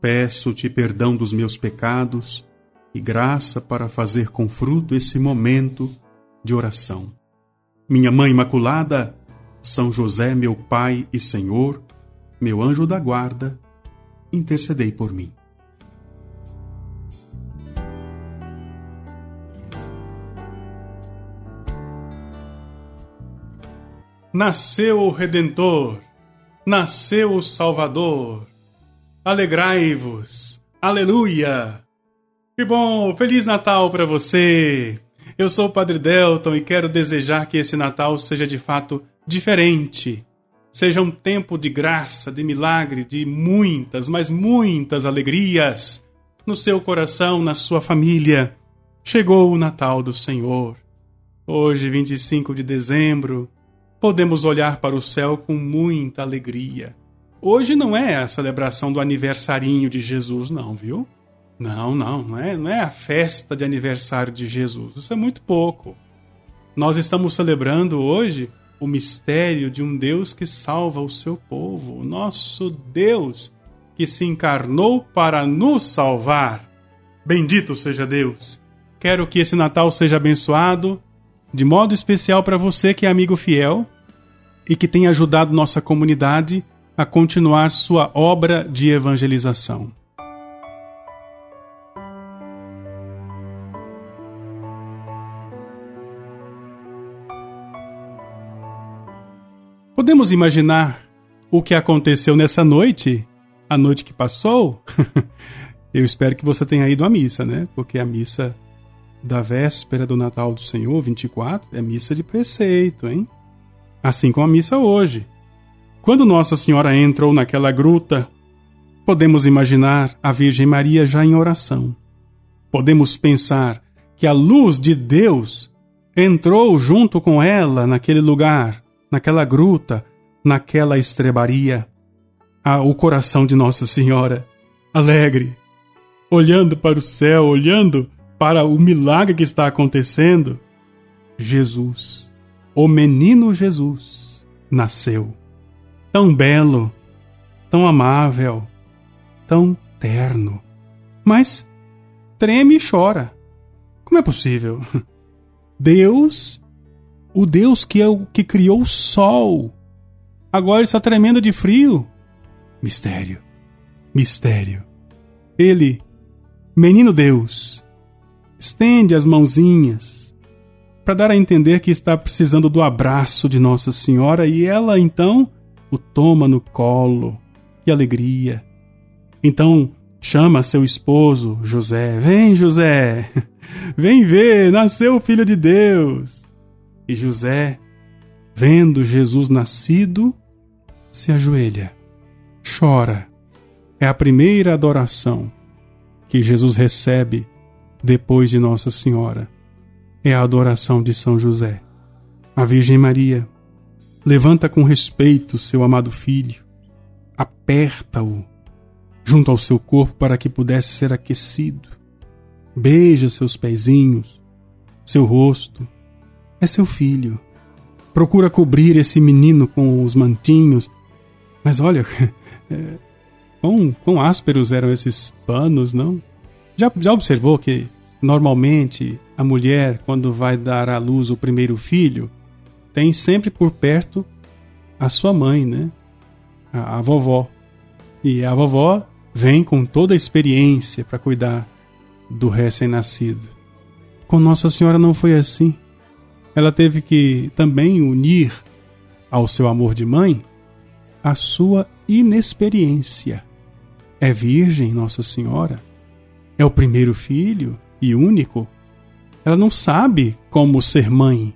Peço-te perdão dos meus pecados e graça para fazer com fruto esse momento de oração. Minha Mãe Imaculada, São José, meu Pai e Senhor, meu anjo da guarda, intercedei por mim. Nasceu o Redentor, nasceu o Salvador. Alegrai-vos, aleluia! Que bom, Feliz Natal para você! Eu sou o Padre Delton e quero desejar que esse Natal seja de fato diferente seja um tempo de graça, de milagre, de muitas, mas muitas alegrias no seu coração, na sua família. Chegou o Natal do Senhor. Hoje, 25 de dezembro, podemos olhar para o céu com muita alegria. Hoje não é a celebração do aniversarinho de Jesus, não, viu? Não, não, não é, não é a festa de aniversário de Jesus. Isso é muito pouco. Nós estamos celebrando hoje o mistério de um Deus que salva o seu povo, o nosso Deus que se encarnou para nos salvar. Bendito seja Deus! Quero que esse Natal seja abençoado, de modo especial para você que é amigo fiel e que tem ajudado nossa comunidade a continuar sua obra de evangelização. Podemos imaginar o que aconteceu nessa noite, a noite que passou? Eu espero que você tenha ido à missa, né? Porque a missa da véspera do Natal do Senhor, 24, é missa de preceito, hein? Assim como a missa hoje. Quando Nossa Senhora entrou naquela gruta, podemos imaginar a Virgem Maria já em oração. Podemos pensar que a luz de Deus entrou junto com ela naquele lugar naquela gruta, naquela estrebaria. Ah, o coração de Nossa Senhora, alegre, olhando para o céu, olhando para o milagre que está acontecendo. Jesus, o menino Jesus, nasceu. Tão belo, tão amável, tão terno. Mas treme e chora. Como é possível? Deus o Deus que é o que criou o sol. Agora está tremendo de frio. Mistério. Mistério. Ele, menino Deus, estende as mãozinhas para dar a entender que está precisando do abraço de Nossa Senhora e ela então o toma no colo. Que alegria! Então chama seu esposo, José. Vem, José! Vem ver, nasceu o Filho de Deus. E José, vendo Jesus nascido, se ajoelha, chora. É a primeira adoração que Jesus recebe depois de Nossa Senhora. É a adoração de São José. A Virgem Maria levanta com respeito seu amado filho, aperta-o junto ao seu corpo para que pudesse ser aquecido. Beija seus pezinhos, seu rosto, é seu filho. Procura cobrir esse menino com os mantinhos. Mas olha, é, quão, quão ásperos eram esses panos, não? Já, já observou que, normalmente, a mulher, quando vai dar à luz o primeiro filho, tem sempre por perto a sua mãe, né? A, a vovó. E a vovó vem com toda a experiência para cuidar do recém-nascido. Com Nossa Senhora não foi assim ela teve que também unir ao seu amor de mãe a sua inexperiência. É virgem, Nossa Senhora. É o primeiro filho e único. Ela não sabe como ser mãe.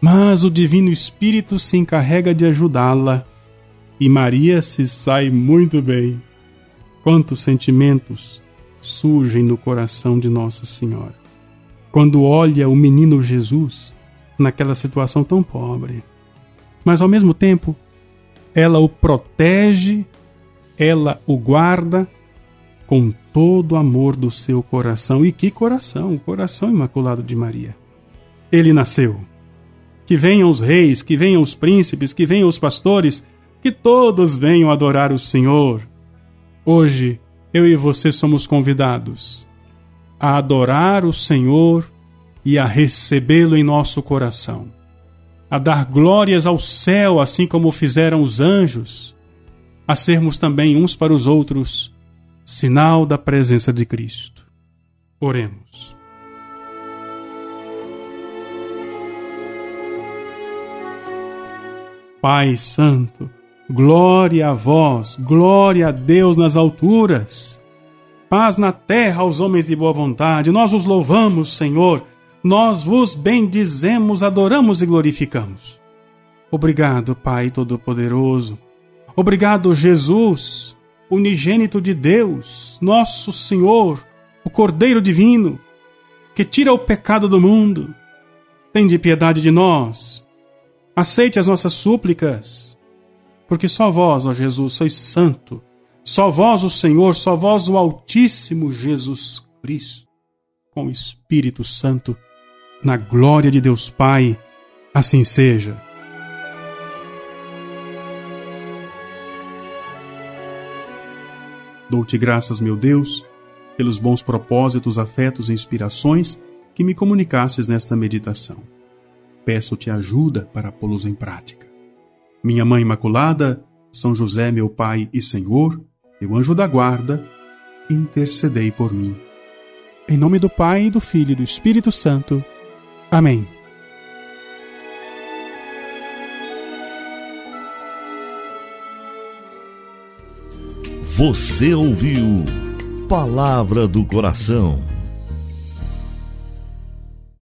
Mas o Divino Espírito se encarrega de ajudá-la. E Maria se sai muito bem. Quantos sentimentos surgem no coração de Nossa Senhora. Quando olha o menino Jesus naquela situação tão pobre. Mas ao mesmo tempo, ela o protege, ela o guarda com todo o amor do seu coração. E que coração! O coração imaculado de Maria. Ele nasceu. Que venham os reis, que venham os príncipes, que venham os pastores, que todos venham adorar o Senhor. Hoje, eu e você somos convidados a adorar o Senhor e a recebê-lo em nosso coração, a dar glórias ao céu, assim como fizeram os anjos, a sermos também uns para os outros sinal da presença de Cristo. Oremos. Pai Santo, Glória a vós, glória a Deus nas alturas. Paz na terra aos homens de boa vontade. Nós os louvamos, Senhor. Nós vos bendizemos, adoramos e glorificamos. Obrigado, Pai Todo-Poderoso. Obrigado, Jesus, unigênito de Deus, nosso Senhor, o Cordeiro Divino, que tira o pecado do mundo. Tende piedade de nós. Aceite as nossas súplicas porque só vós, ó Jesus, sois santo, só vós o Senhor, só vós o Altíssimo Jesus Cristo, com o Espírito Santo, na glória de Deus Pai, assim seja. Dou-te graças, meu Deus, pelos bons propósitos, afetos e inspirações que me comunicasses nesta meditação. Peço-te ajuda para pô-los em prática. Minha Mãe Imaculada, São José, meu Pai e Senhor, meu anjo da guarda, intercedei por mim. Em nome do Pai, do Filho e do Espírito Santo. Amém. Você ouviu Palavra do Coração